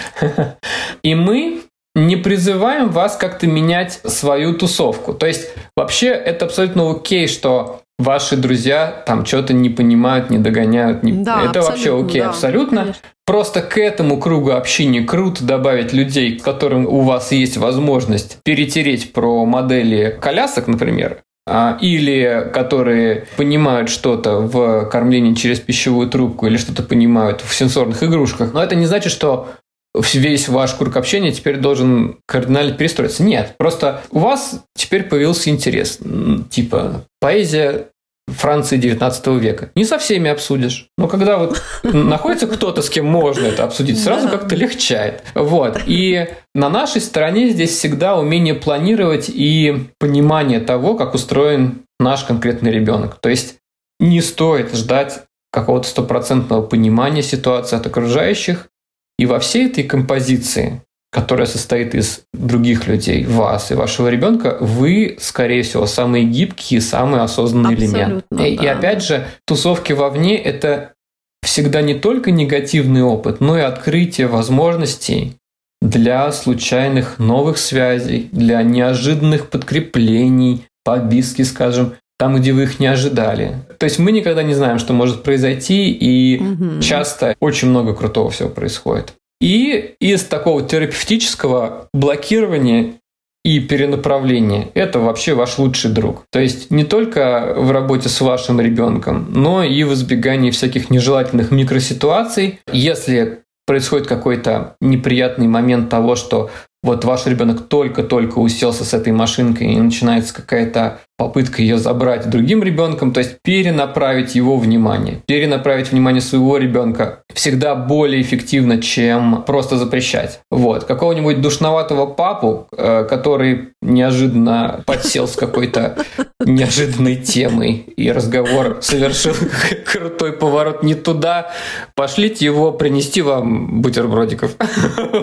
И мы не призываем вас как-то менять свою тусовку. То есть вообще это абсолютно окей, что ваши друзья там что-то не понимают, не догоняют. Не... Да, это вообще окей, да, абсолютно. Конечно. Просто к этому кругу общения круто добавить людей, с которым у вас есть возможность перетереть про модели колясок, например, а, или которые понимают что-то в кормлении через пищевую трубку или что-то понимают в сенсорных игрушках. Но это не значит, что весь ваш круг общения теперь должен кардинально перестроиться. Нет, просто у вас теперь появился интерес. Типа поэзия Франции 19 века. Не со всеми обсудишь. Но когда вот находится кто-то, с кем можно это обсудить, сразу как-то легчает. Вот. И на нашей стороне здесь всегда умение планировать и понимание того, как устроен наш конкретный ребенок. То есть не стоит ждать какого-то стопроцентного понимания ситуации от окружающих, и во всей этой композиции, которая состоит из других людей, вас и вашего ребенка, вы, скорее всего, самые гибкие, самый осознанный Абсолютно, элемент. Да. И, и опять же, тусовки вовне – это всегда не только негативный опыт, но и открытие возможностей для случайных новых связей, для неожиданных подкреплений, подбиски, скажем, там, где вы их не ожидали. То есть мы никогда не знаем, что может произойти, и угу. часто очень много крутого всего происходит. И из такого терапевтического блокирования и перенаправления это вообще ваш лучший друг. То есть не только в работе с вашим ребенком, но и в избегании всяких нежелательных микроситуаций. Если происходит какой-то неприятный момент того, что вот ваш ребенок только-только уселся с этой машинкой и начинается какая-то попытка ее забрать другим ребенком, то есть перенаправить его внимание. Перенаправить внимание своего ребенка всегда более эффективно, чем просто запрещать. Вот. Какого-нибудь душноватого папу, э, который неожиданно подсел с какой-то неожиданной темой, и разговор совершил крутой поворот не туда, пошлите его принести вам бутербродиков.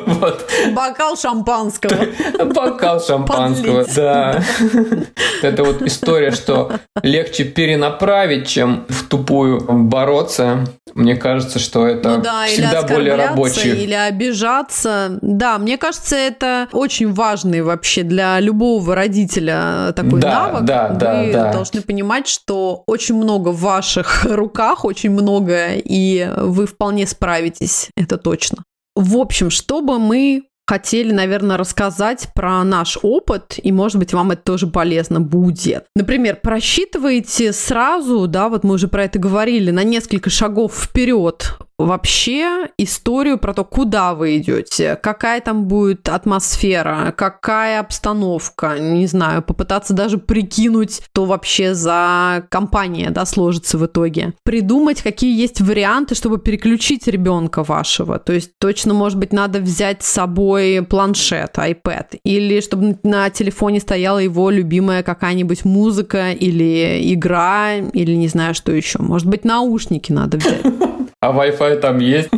Вот. Бокал шампанского. Бокал шампанского, да. Это вот история, что легче перенаправить, чем в тупую бороться. Мне кажется, что это ну да, всегда более рабочий. Или обижаться. Да, мне кажется, это очень важный вообще для любого родителя такой да, навык. Да, Вы да, да. должны понимать, что очень много в ваших руках, очень много, и вы вполне справитесь, это точно. В общем, чтобы мы хотели, наверное, рассказать про наш опыт, и, может быть, вам это тоже полезно будет. Например, просчитывайте сразу, да, вот мы уже про это говорили, на несколько шагов вперед вообще историю про то, куда вы идете, какая там будет атмосфера, какая обстановка, не знаю, попытаться даже прикинуть, что вообще за компания, да, сложится в итоге. Придумать, какие есть варианты, чтобы переключить ребенка вашего. То есть точно, может быть, надо взять с собой планшет, iPad, или чтобы на телефоне стояла его любимая какая-нибудь музыка или игра, или не знаю, что еще. Может быть, наушники надо взять. А Wi-Fi там есть?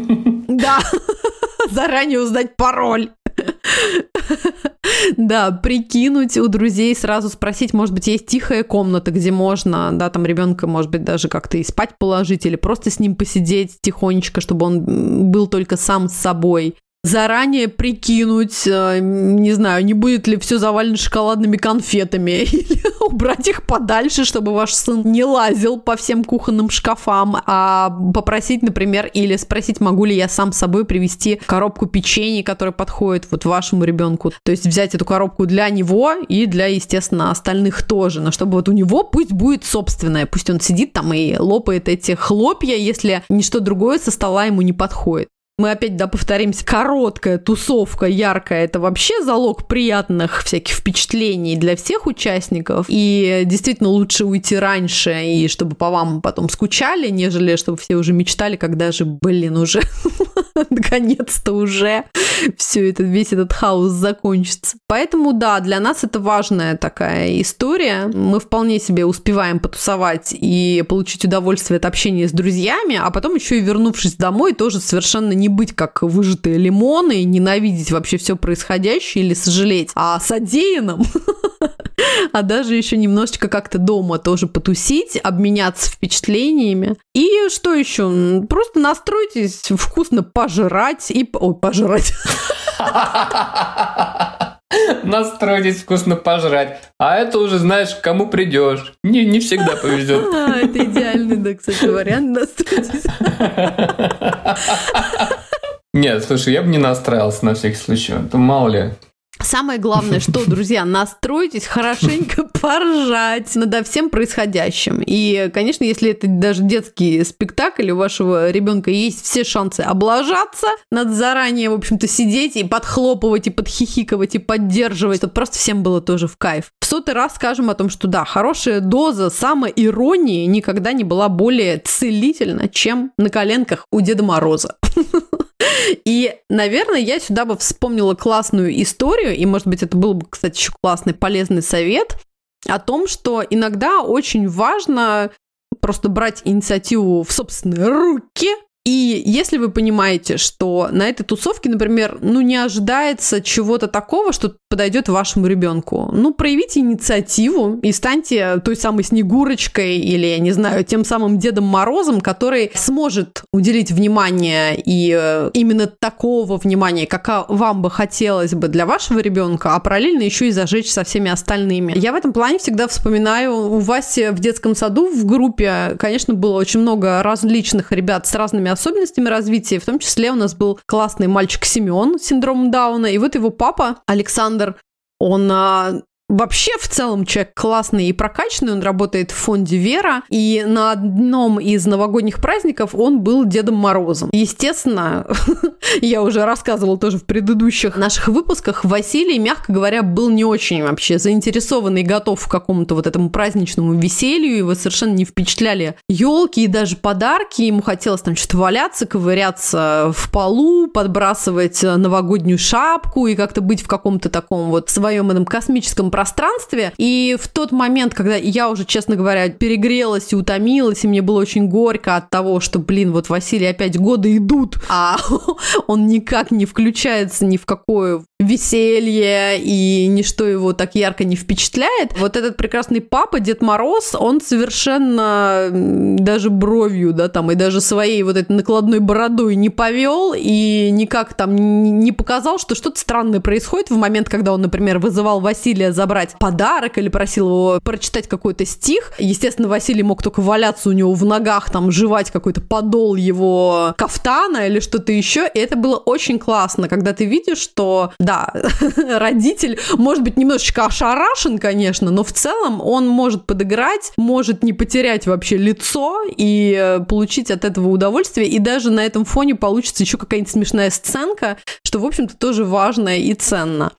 Да, заранее узнать пароль. Да, прикинуть у друзей, сразу спросить, может быть, есть тихая комната, где можно, да, там ребенка, может быть, даже как-то и спать положить, или просто с ним посидеть тихонечко, чтобы он был только сам с собой заранее прикинуть, э, не знаю, не будет ли все завалено шоколадными конфетами, или убрать их подальше, чтобы ваш сын не лазил по всем кухонным шкафам, а попросить, например, или спросить, могу ли я сам с собой привезти коробку печенья, которая подходит вот вашему ребенку. То есть взять эту коробку для него и для, естественно, остальных тоже, но чтобы вот у него пусть будет собственное, пусть он сидит там и лопает эти хлопья, если ничто другое со стола ему не подходит мы опять, да, повторимся, короткая тусовка, яркая, это вообще залог приятных всяких впечатлений для всех участников. И действительно лучше уйти раньше, и чтобы по вам потом скучали, нежели чтобы все уже мечтали, когда же, блин, уже наконец-то уже все это, весь этот хаос закончится. Поэтому, да, для нас это важная такая история. Мы вполне себе успеваем потусовать и получить удовольствие от общения с друзьями, а потом еще и вернувшись домой, тоже совершенно не быть как выжатые лимоны, ненавидеть вообще все происходящее или сожалеть о содеянном, а даже еще немножечко как-то дома тоже потусить, обменяться впечатлениями. И что еще? Просто настройтесь вкусно пожрать и... Ой, пожрать. Настройтесь вкусно пожрать. А это уже знаешь, кому придешь. Не, не всегда повезет. А, это идеальный, да, кстати, вариант. Настройтесь. Нет, слушай, я бы не настраивался на всякий случай. То мало ли, Самое главное, что, друзья, настройтесь хорошенько поржать над всем происходящим. И, конечно, если это даже детский спектакль, у вашего ребенка есть все шансы облажаться, надо заранее, в общем-то, сидеть и подхлопывать, и подхихиковать, и поддерживать, чтобы просто всем было тоже в кайф. В сотый раз скажем о том, что да, хорошая доза самоиронии никогда не была более целительна, чем на коленках у Деда Мороза. И, наверное, я сюда бы вспомнила классную историю, и, может быть, это был бы, кстати, еще классный, полезный совет о том, что иногда очень важно просто брать инициативу в собственные руки и если вы понимаете, что на этой тусовке, например, ну не ожидается чего-то такого, что подойдет вашему ребенку, ну проявите инициативу и станьте той самой Снегурочкой или, я не знаю, тем самым Дедом Морозом, который сможет уделить внимание и э, именно такого внимания, как вам бы хотелось бы для вашего ребенка, а параллельно еще и зажечь со всеми остальными. Я в этом плане всегда вспоминаю, у Васи в детском саду в группе, конечно, было очень много различных ребят с разными особенностями развития. В том числе у нас был классный мальчик Семен с синдромом Дауна. И вот его папа Александр, он а, Вообще, в целом, человек классный и прокачанный, он работает в фонде Вера, и на одном из новогодних праздников он был Дедом Морозом. Естественно, я уже рассказывала тоже в предыдущих наших выпусках, Василий, мягко говоря, был не очень вообще заинтересован и готов к какому-то вот этому праздничному веселью, его совершенно не впечатляли елки и даже подарки, ему хотелось там что-то валяться, ковыряться в полу, подбрасывать новогоднюю шапку и как-то быть в каком-то таком вот своем этом космическом пространстве. И в тот момент, когда я уже, честно говоря, перегрелась и утомилась, и мне было очень горько от того, что, блин, вот Василий опять годы идут, а он никак не включается ни в какое веселье, и ничто его так ярко не впечатляет. Вот этот прекрасный папа, Дед Мороз, он совершенно даже бровью, да, там, и даже своей вот этой накладной бородой не повел, и никак там не показал, что что-то странное происходит в момент, когда он, например, вызывал Василия забрать подарок или просил его прочитать какой-то стих. Естественно, Василий мог только валяться у него в ногах, там, жевать какой-то подол его кафтана или что-то еще, и это было очень классно, когда ты видишь, что да, родитель может быть немножечко ошарашен, конечно, но в целом он может подыграть, может не потерять вообще лицо и получить от этого удовольствие. И даже на этом фоне получится еще какая-нибудь смешная сценка, что, в общем-то, тоже важно и ценно.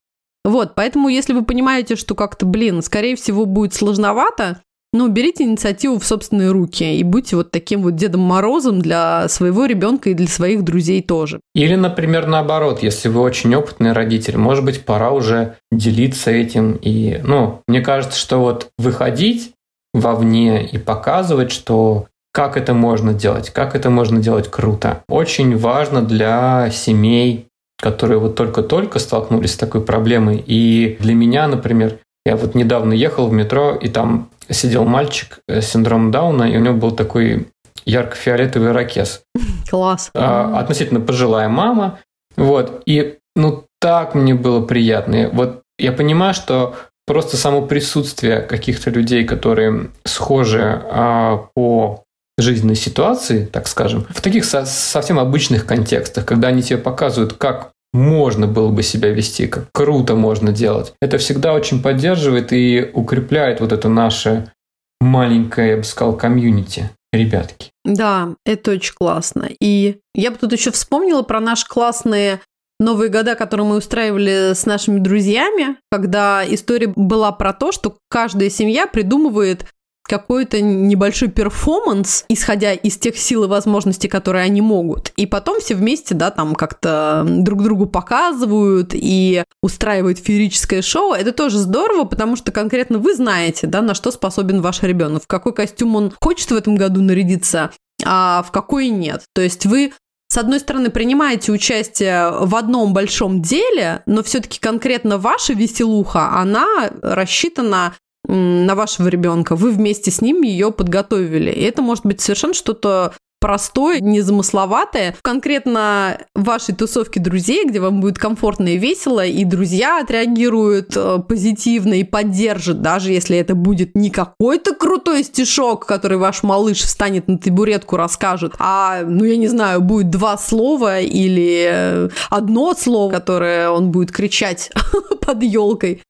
Вот, поэтому если вы понимаете, что как-то, блин, скорее всего, будет сложновато, ну, берите инициативу в собственные руки и будьте вот таким вот Дедом Морозом для своего ребенка и для своих друзей тоже. Или, например, наоборот, если вы очень опытный родитель, может быть, пора уже делиться этим. И, ну, мне кажется, что вот выходить вовне и показывать, что как это можно делать, как это можно делать круто. Очень важно для семей, которые вот только-только столкнулись с такой проблемой. И для меня, например, я вот недавно ехал в метро, и там сидел мальчик с синдромом Дауна, и у него был такой ярко-фиолетовый ракес. Класс. А, относительно пожилая мама. Вот. И ну так мне было приятно. Вот я понимаю, что просто само присутствие каких-то людей, которые схожи а, по жизненной ситуации, так скажем, в таких со- совсем обычных контекстах, когда они тебе показывают, как можно было бы себя вести, как круто можно делать. Это всегда очень поддерживает и укрепляет вот это наше маленькое, я бы сказал, комьюнити, ребятки. Да, это очень классно. И я бы тут еще вспомнила про наши классные Новые года, которые мы устраивали с нашими друзьями, когда история была про то, что каждая семья придумывает какой-то небольшой перформанс, исходя из тех сил и возможностей, которые они могут. И потом все вместе, да, там как-то друг другу показывают и устраивают феерическое шоу. Это тоже здорово, потому что конкретно вы знаете, да, на что способен ваш ребенок, в какой костюм он хочет в этом году нарядиться, а в какой нет. То есть вы с одной стороны, принимаете участие в одном большом деле, но все-таки конкретно ваша веселуха, она рассчитана на вашего ребенка, вы вместе с ним ее подготовили. И это может быть совершенно что-то простое, незамысловатое. Конкретно вашей тусовке друзей, где вам будет комфортно и весело, и друзья отреагируют э, позитивно и поддержат, даже если это будет не какой-то крутой стишок, который ваш малыш встанет на табуретку, расскажет, а, ну, я не знаю, будет два слова или э, одно слово, которое он будет кричать под елкой.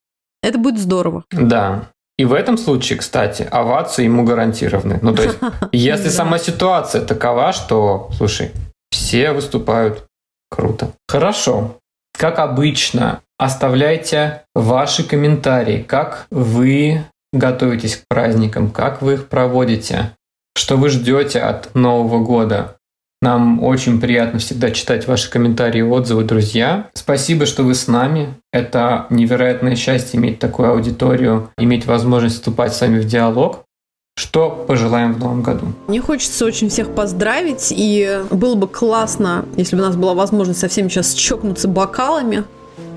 Это будет здорово. Да, и в этом случае, кстати, овации ему гарантированы. Ну, то есть, если сама ситуация такова, что, слушай, все выступают круто. Хорошо. Как обычно, оставляйте ваши комментарии, как вы готовитесь к праздникам, как вы их проводите, что вы ждете от Нового года. Нам очень приятно всегда читать ваши комментарии и отзывы, друзья. Спасибо, что вы с нами. Это невероятное счастье иметь такую аудиторию, иметь возможность вступать с вами в диалог. Что пожелаем в новом году? Мне хочется очень всех поздравить, и было бы классно, если бы у нас была возможность со всеми сейчас чокнуться бокалами,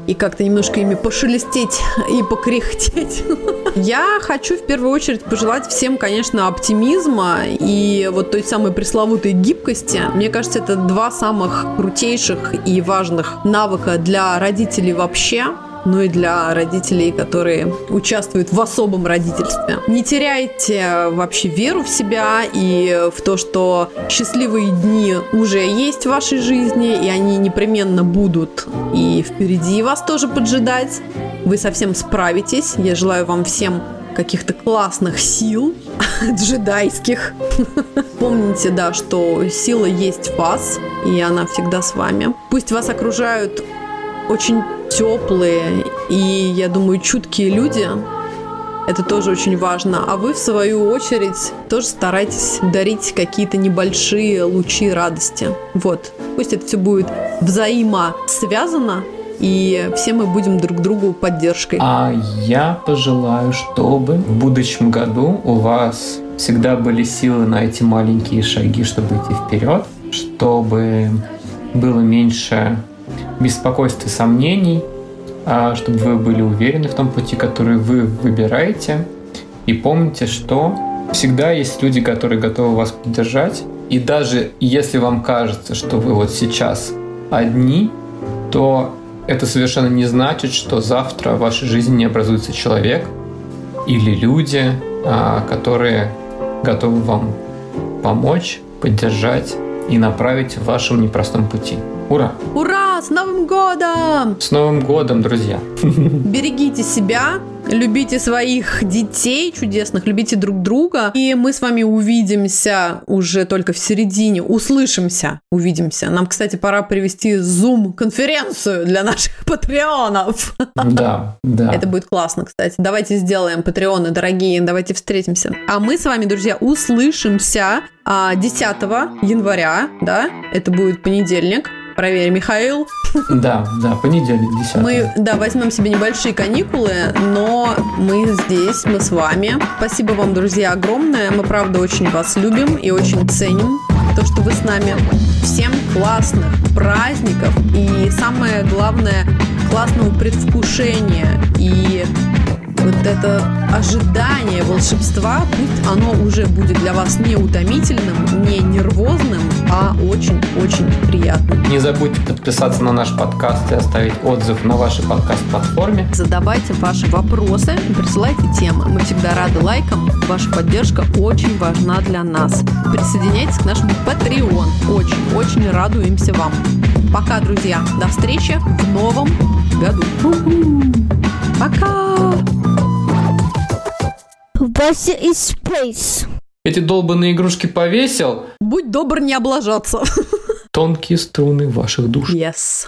и как-то немножко ими пошелестеть и покряхтеть. Я хочу в первую очередь пожелать всем, конечно, оптимизма и вот той самой пресловутой гибкости. Мне кажется, это два самых крутейших и важных навыка для родителей вообще но и для родителей, которые участвуют в особом родительстве. Не теряйте вообще веру в себя и в то, что счастливые дни уже есть в вашей жизни, и они непременно будут и впереди вас тоже поджидать. Вы совсем справитесь. Я желаю вам всем каких-то классных сил джедайских. Помните, да, что сила есть в вас, и она всегда с вами. Пусть вас окружают очень теплые и, я думаю, чуткие люди. Это тоже очень важно. А вы, в свою очередь, тоже старайтесь дарить какие-то небольшие лучи радости. Вот. Пусть это все будет взаимосвязано, и все мы будем друг другу поддержкой. А я пожелаю, чтобы в будущем году у вас всегда были силы на эти маленькие шаги, чтобы идти вперед, чтобы было меньше беспокойств и сомнений, а чтобы вы были уверены в том пути, который вы выбираете. И помните, что всегда есть люди, которые готовы вас поддержать. И даже если вам кажется, что вы вот сейчас одни, то это совершенно не значит, что завтра в вашей жизни не образуется человек или люди, а, которые готовы вам помочь, поддержать и направить в вашем непростом пути. Ура! Ура! С Новым годом! С Новым годом, друзья! Берегите себя, любите своих детей чудесных, любите друг друга. И мы с вами увидимся уже только в середине, услышимся, увидимся. Нам, кстати, пора привести Zoom-конференцию для наших патреонов. Да, да. Это будет классно, кстати. Давайте сделаем патреоны, дорогие, давайте встретимся. А мы с вами, друзья, услышимся 10 а, января, да, это будет понедельник. Проверь, Михаил. Да, да, понедельник, 10 Мы, да, возьмем себе небольшие каникулы, но мы здесь, мы с вами. Спасибо вам, друзья, огромное. Мы, правда, очень вас любим и очень ценим то, что вы с нами. Всем классных праздников и самое главное, классного предвкушения и вот это ожидание волшебства, пусть оно уже будет для вас не утомительным, не нервозным, а очень-очень приятным. Не забудьте подписаться на наш подкаст и оставить отзыв на вашей подкаст-платформе. Задавайте ваши вопросы и присылайте темы. Мы всегда рады лайкам. Ваша поддержка очень важна для нас. Присоединяйтесь к нашему Patreon. Очень-очень радуемся вам. Пока, друзья. До встречи в новом году. Пока! Вася из Space. Эти долбанные игрушки повесил. Будь добр не облажаться. Тонкие струны ваших душ. Yes.